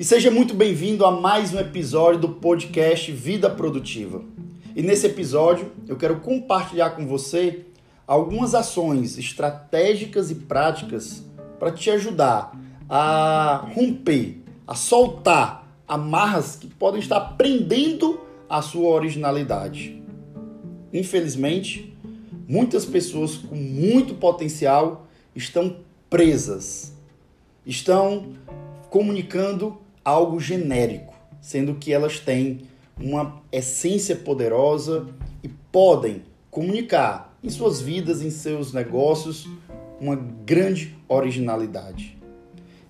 E seja muito bem-vindo a mais um episódio do podcast Vida Produtiva. E nesse episódio eu quero compartilhar com você algumas ações estratégicas e práticas para te ajudar a romper, a soltar amarras que podem estar prendendo a sua originalidade. Infelizmente, muitas pessoas com muito potencial estão presas, estão comunicando algo genérico, sendo que elas têm uma essência poderosa e podem comunicar em suas vidas, em seus negócios, uma grande originalidade.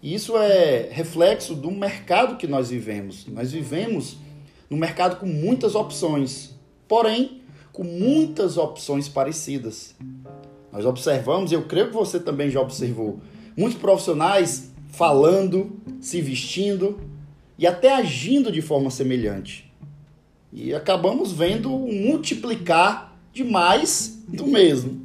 E isso é reflexo do mercado que nós vivemos. Nós vivemos num mercado com muitas opções, porém com muitas opções parecidas. Nós observamos, e eu creio que você também já observou, muitos profissionais falando, se vestindo e até agindo de forma semelhante. E acabamos vendo multiplicar de mais do mesmo.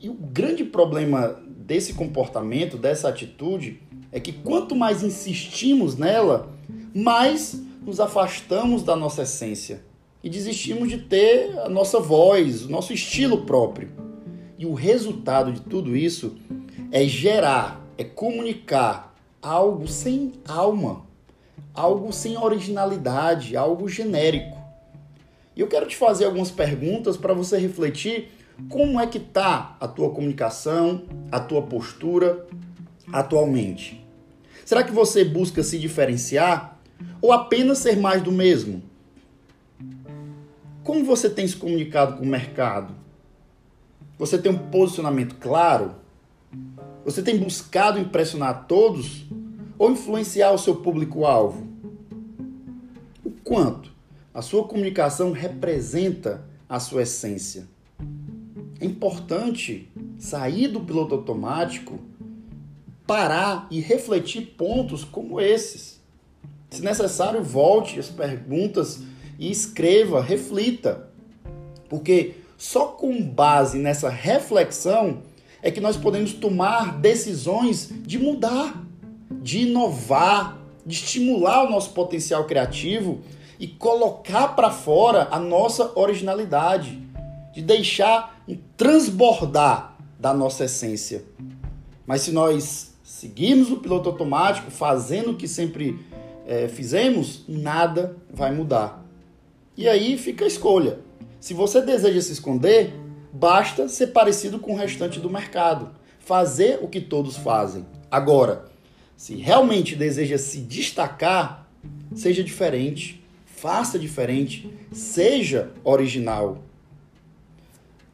E o grande problema desse comportamento, dessa atitude, é que quanto mais insistimos nela, mais nos afastamos da nossa essência e desistimos de ter a nossa voz, o nosso estilo próprio. E o resultado de tudo isso é gerar, é comunicar algo sem alma, algo sem originalidade, algo genérico. E eu quero te fazer algumas perguntas para você refletir como é que tá a tua comunicação, a tua postura atualmente. Será que você busca se diferenciar ou apenas ser mais do mesmo? Como você tem se comunicado com o mercado? Você tem um posicionamento claro? Você tem buscado impressionar todos ou influenciar o seu público-alvo? O quanto a sua comunicação representa a sua essência? É importante sair do piloto automático, parar e refletir pontos como esses. Se necessário, volte as perguntas e escreva, reflita. Porque só com base nessa reflexão é que nós podemos tomar decisões de mudar de inovar, de estimular o nosso potencial criativo e colocar para fora a nossa originalidade, de deixar transbordar da nossa essência. Mas se nós seguirmos o piloto automático, fazendo o que sempre é, fizemos, nada vai mudar. E aí fica a escolha. Se você deseja se esconder, basta ser parecido com o restante do mercado, fazer o que todos fazem. Agora, se realmente deseja se destacar, seja diferente, faça diferente, seja original.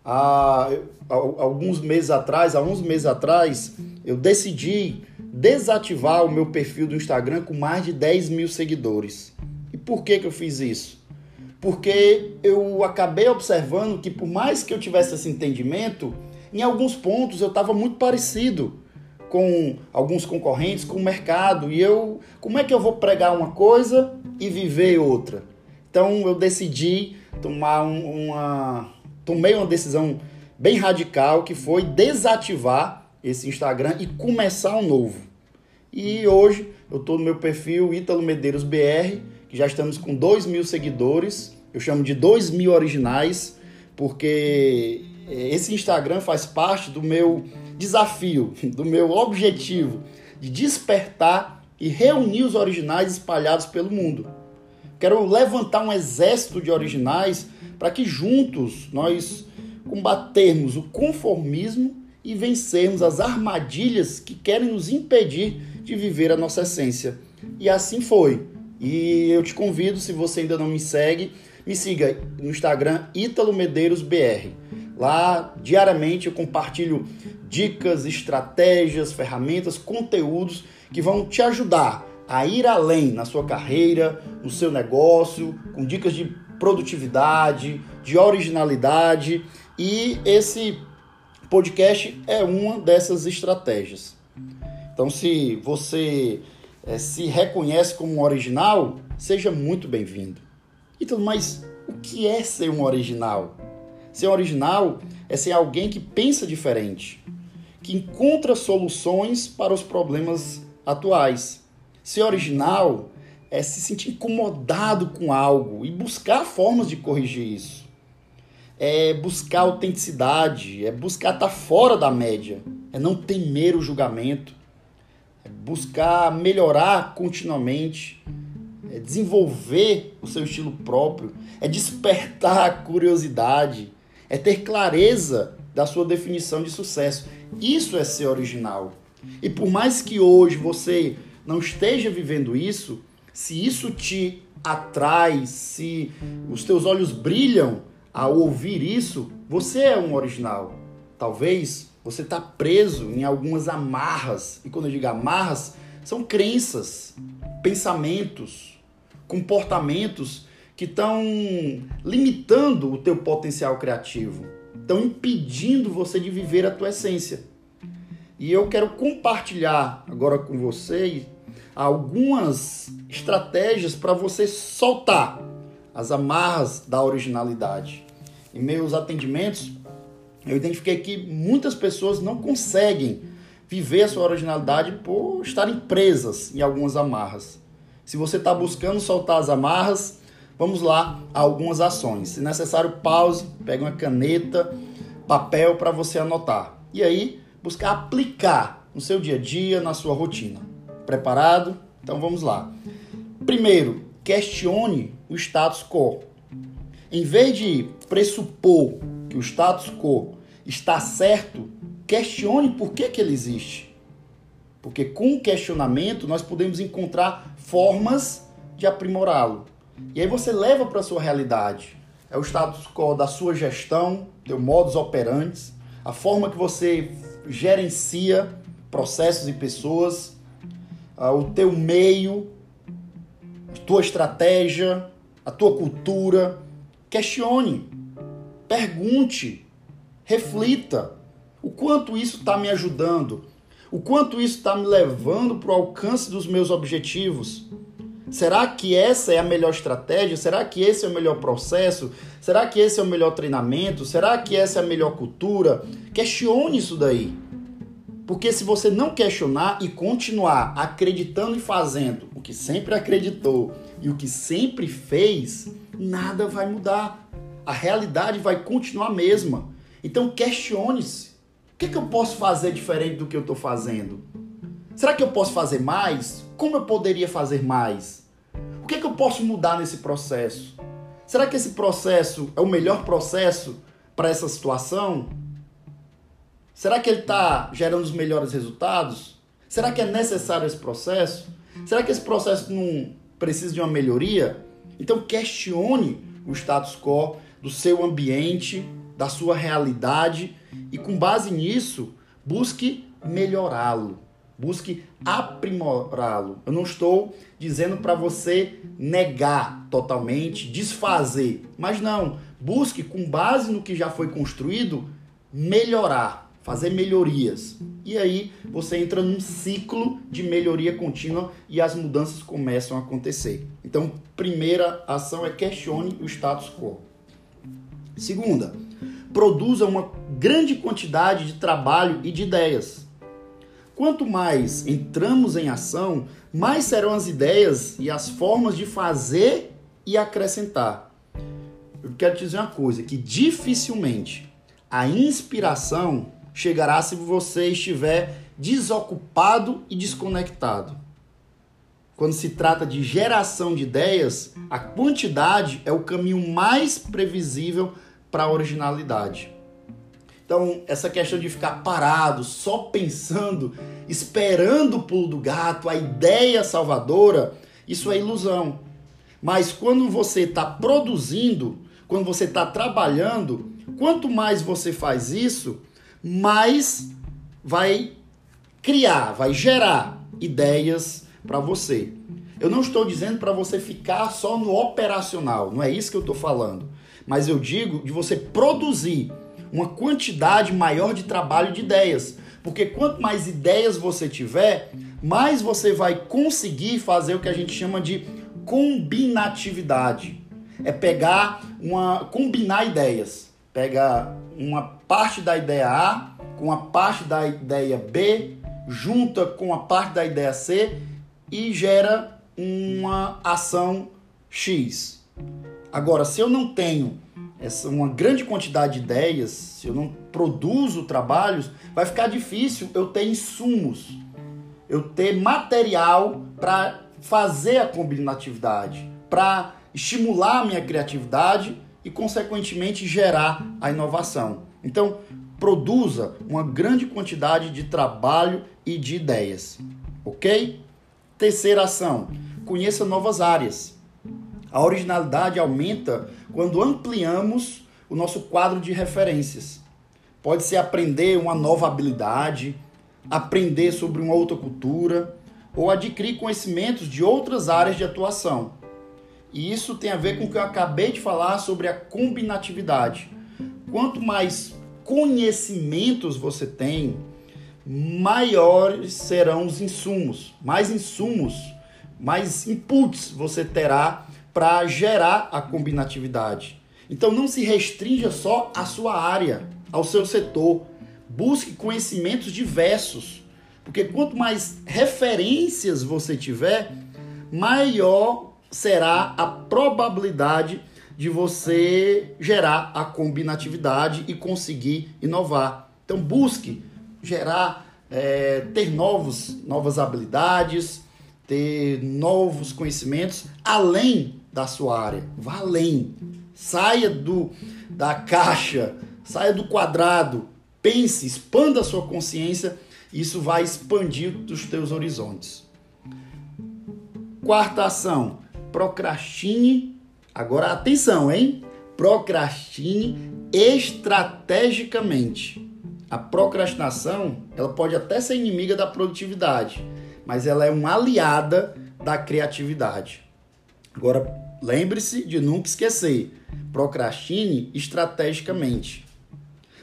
Há, alguns meses atrás, há uns meses atrás, eu decidi desativar o meu perfil do Instagram com mais de 10 mil seguidores. E por que, que eu fiz isso? Porque eu acabei observando que, por mais que eu tivesse esse entendimento, em alguns pontos eu estava muito parecido com alguns concorrentes, com o mercado. E eu, como é que eu vou pregar uma coisa e viver outra? Então eu decidi tomar uma tomei uma decisão bem radical que foi desativar esse Instagram e começar um novo. E hoje eu estou no meu perfil Ítalo Medeiros BR, que já estamos com 2 mil seguidores. Eu chamo de 2 mil originais, porque esse Instagram faz parte do meu desafio, do meu objetivo de despertar e reunir os originais espalhados pelo mundo. Quero levantar um exército de originais para que juntos nós combatermos o conformismo e vencermos as armadilhas que querem nos impedir de viver a nossa essência. E assim foi. E eu te convido, se você ainda não me segue, me siga no Instagram Ítalo Medeiros BR. Lá diariamente eu compartilho dicas, estratégias, ferramentas, conteúdos que vão te ajudar a ir além na sua carreira, no seu negócio, com dicas de produtividade, de originalidade e esse podcast é uma dessas estratégias. Então, se você é, se reconhece como um original, seja muito bem-vindo. Então, mas o que é ser um original? Ser original é ser alguém que pensa diferente, que encontra soluções para os problemas atuais. Ser original é se sentir incomodado com algo e buscar formas de corrigir isso. É buscar autenticidade, é buscar estar fora da média, é não temer o julgamento, buscar melhorar continuamente, é desenvolver o seu estilo próprio, é despertar a curiosidade, é ter clareza da sua definição de sucesso. Isso é ser original. E por mais que hoje você não esteja vivendo isso, se isso te atrai, se os teus olhos brilham ao ouvir isso, você é um original. Talvez você está preso em algumas amarras. E quando eu digo amarras, são crenças, pensamentos, comportamentos que estão limitando o teu potencial criativo, estão impedindo você de viver a tua essência. E eu quero compartilhar agora com vocês algumas estratégias para você soltar as amarras da originalidade. Em meus atendimentos, eu identifiquei que muitas pessoas não conseguem viver a sua originalidade por estarem presas em algumas amarras. Se você está buscando soltar as amarras, vamos lá a algumas ações. Se necessário, pause, pegue uma caneta, papel para você anotar. E aí, buscar aplicar no seu dia a dia, na sua rotina. Preparado? Então vamos lá. Primeiro, questione o status quo. Em vez de pressupor que o status quo está certo, questione por que, que ele existe. Porque com o questionamento nós podemos encontrar formas de aprimorá-lo. E aí você leva para a sua realidade. É o status quo da sua gestão, teu modus operandi, a forma que você gerencia processos e pessoas, o teu meio, a tua estratégia, a tua cultura. Questione, pergunte, reflita o quanto isso está me ajudando, o quanto isso está me levando para o alcance dos meus objetivos. Será que essa é a melhor estratégia? Será que esse é o melhor processo? Será que esse é o melhor treinamento? Será que essa é a melhor cultura? Questione isso daí. Porque se você não questionar e continuar acreditando e fazendo o que sempre acreditou e o que sempre fez, nada vai mudar. A realidade vai continuar a mesma. Então questione-se. O que, é que eu posso fazer diferente do que eu estou fazendo? Será que eu posso fazer mais? Como eu poderia fazer mais? O que, é que eu posso mudar nesse processo? Será que esse processo é o melhor processo para essa situação? Será que ele está gerando os melhores resultados? Será que é necessário esse processo? Será que esse processo não precisa de uma melhoria? Então questione o status quo do seu ambiente, da sua realidade e com base nisso busque melhorá-lo, busque aprimorá-lo. Eu não estou dizendo para você negar totalmente, desfazer, mas não, busque com base no que já foi construído melhorar fazer melhorias. E aí você entra num ciclo de melhoria contínua e as mudanças começam a acontecer. Então, primeira ação é questione o status quo. Segunda, produza uma grande quantidade de trabalho e de ideias. Quanto mais entramos em ação, mais serão as ideias e as formas de fazer e acrescentar. Eu quero te dizer uma coisa, que dificilmente a inspiração chegará se você estiver desocupado e desconectado. Quando se trata de geração de ideias, a quantidade é o caminho mais previsível para a originalidade. Então, essa questão de ficar parado, só pensando, esperando o pulo do gato, a ideia salvadora, isso é ilusão. Mas quando você está produzindo, quando você está trabalhando, quanto mais você faz isso, mais vai criar, vai gerar ideias para você. Eu não estou dizendo para você ficar só no operacional, não é isso que eu estou falando. Mas eu digo de você produzir uma quantidade maior de trabalho de ideias. Porque quanto mais ideias você tiver, mais você vai conseguir fazer o que a gente chama de combinatividade. É pegar uma. combinar ideias. Pega uma parte da ideia A com a parte da ideia B, junta com a parte da ideia C e gera uma ação X. Agora, se eu não tenho essa uma grande quantidade de ideias, se eu não produzo trabalhos, vai ficar difícil eu ter insumos, eu ter material para fazer a combinatividade, para estimular a minha criatividade e, consequentemente, gerar a inovação. Então, produza uma grande quantidade de trabalho e de ideias, ok? Terceira ação: conheça novas áreas. A originalidade aumenta quando ampliamos o nosso quadro de referências. Pode ser aprender uma nova habilidade, aprender sobre uma outra cultura ou adquirir conhecimentos de outras áreas de atuação. E isso tem a ver com o que eu acabei de falar sobre a combinatividade. Quanto mais conhecimentos você tem, maiores serão os insumos, mais insumos, mais inputs você terá para gerar a combinatividade. Então não se restrinja só à sua área, ao seu setor. Busque conhecimentos diversos, porque quanto mais referências você tiver, maior será a probabilidade de você gerar a combinatividade e conseguir inovar. Então busque gerar, é, ter novos, novas habilidades, ter novos conhecimentos além da sua área. Vá além. Saia do da caixa, saia do quadrado. Pense, expanda a sua consciência. Isso vai expandir os teus horizontes. Quarta ação: procrastine. Agora atenção, hein? Procrastine estrategicamente. A procrastinação, ela pode até ser inimiga da produtividade, mas ela é uma aliada da criatividade. Agora, lembre-se de nunca esquecer: procrastine estrategicamente.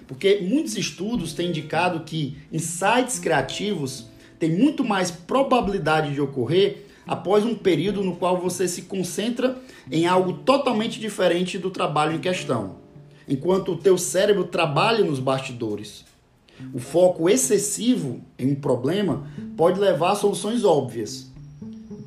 Porque muitos estudos têm indicado que insights criativos têm muito mais probabilidade de ocorrer após um período no qual você se concentra em algo totalmente diferente do trabalho em questão, enquanto o teu cérebro trabalha nos bastidores. O foco excessivo em um problema pode levar a soluções óbvias.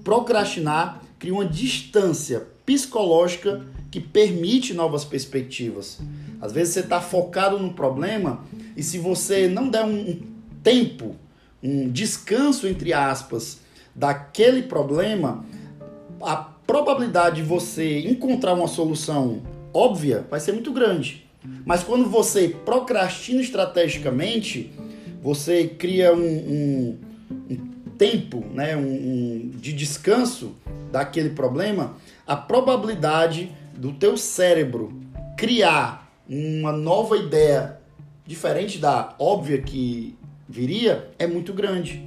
Procrastinar cria uma distância psicológica que permite novas perspectivas. Às vezes você está focado no problema e se você não der um tempo, um descanso entre aspas daquele problema, a probabilidade de você encontrar uma solução óbvia vai ser muito grande. Mas quando você procrastina estrategicamente, você cria um, um, um tempo né, um, de descanso daquele problema, a probabilidade do teu cérebro criar uma nova ideia diferente da óbvia que viria é muito grande.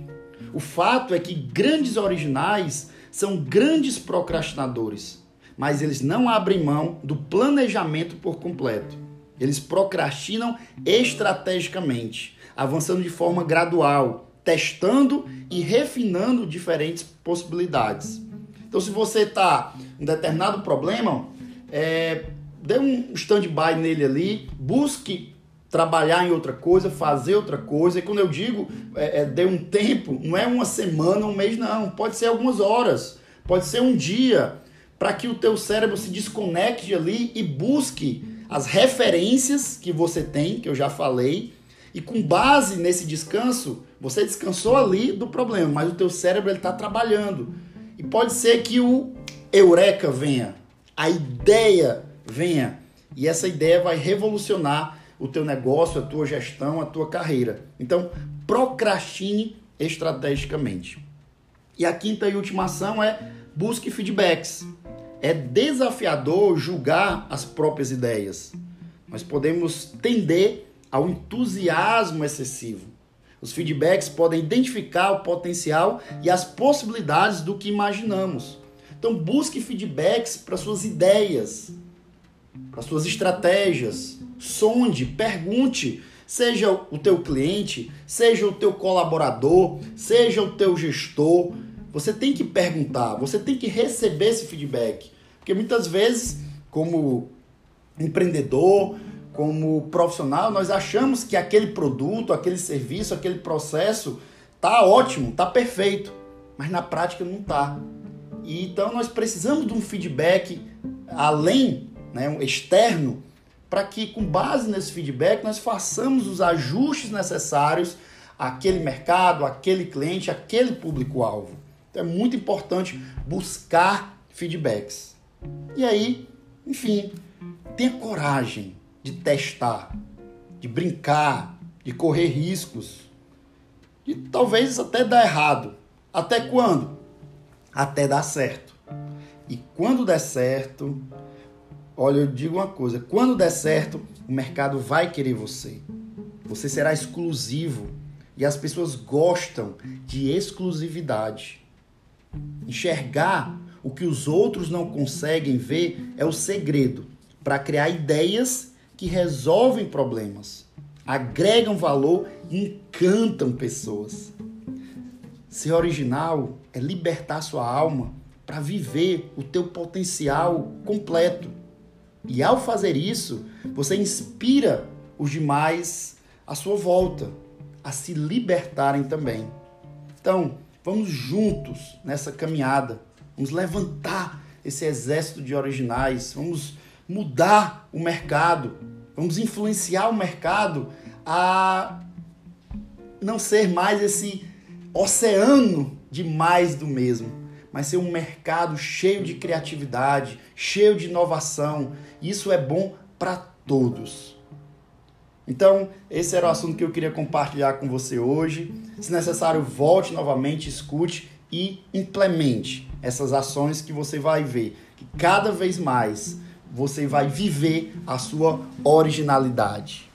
O fato é que grandes originais são grandes procrastinadores, mas eles não abrem mão do planejamento por completo. Eles procrastinam estrategicamente, avançando de forma gradual, testando e refinando diferentes possibilidades. Então, se você está em um determinado problema, é, dê um stand-by nele ali, busque trabalhar em outra coisa, fazer outra coisa. E quando eu digo é, é, dê um tempo, não é uma semana, um mês, não. Pode ser algumas horas, pode ser um dia, para que o teu cérebro se desconecte ali e busque as referências que você tem, que eu já falei, e com base nesse descanso, você descansou ali do problema, mas o teu cérebro está trabalhando. E pode ser que o eureka venha, a ideia venha, e essa ideia vai revolucionar o teu negócio, a tua gestão, a tua carreira. Então, procrastine estrategicamente. E a quinta e última ação é busque feedbacks é desafiador julgar as próprias ideias. Nós podemos tender ao entusiasmo excessivo. Os feedbacks podem identificar o potencial e as possibilidades do que imaginamos. Então busque feedbacks para suas ideias, para suas estratégias. Sonde, pergunte, seja o teu cliente, seja o teu colaborador, seja o teu gestor, você tem que perguntar, você tem que receber esse feedback. Porque muitas vezes, como empreendedor, como profissional, nós achamos que aquele produto, aquele serviço, aquele processo tá ótimo, tá perfeito. mas na prática não está. E então nós precisamos de um feedback além, né, externo, para que com base nesse feedback nós façamos os ajustes necessários àquele mercado, àquele cliente, àquele público-alvo. Então é muito importante buscar feedbacks. E aí, enfim, tenha coragem de testar, de brincar, de correr riscos, de talvez até dar errado. Até quando? Até dar certo. E quando der certo, olha, eu digo uma coisa: quando der certo, o mercado vai querer você. Você será exclusivo. E as pessoas gostam de exclusividade. Enxergar o que os outros não conseguem ver é o segredo para criar ideias que resolvem problemas, agregam valor e encantam pessoas. Ser original é libertar sua alma para viver o teu potencial completo. E ao fazer isso, você inspira os demais à sua volta a se libertarem também. Então, vamos juntos nessa caminhada, vamos levantar esse exército de originais, vamos mudar o mercado, vamos influenciar o mercado a não ser mais esse oceano de mais do mesmo, mas ser um mercado cheio de criatividade, cheio de inovação. Isso é bom para todos. Então, esse era o assunto que eu queria compartilhar com você hoje. Se necessário, volte novamente, escute e implemente essas ações que você vai ver que cada vez mais você vai viver a sua originalidade.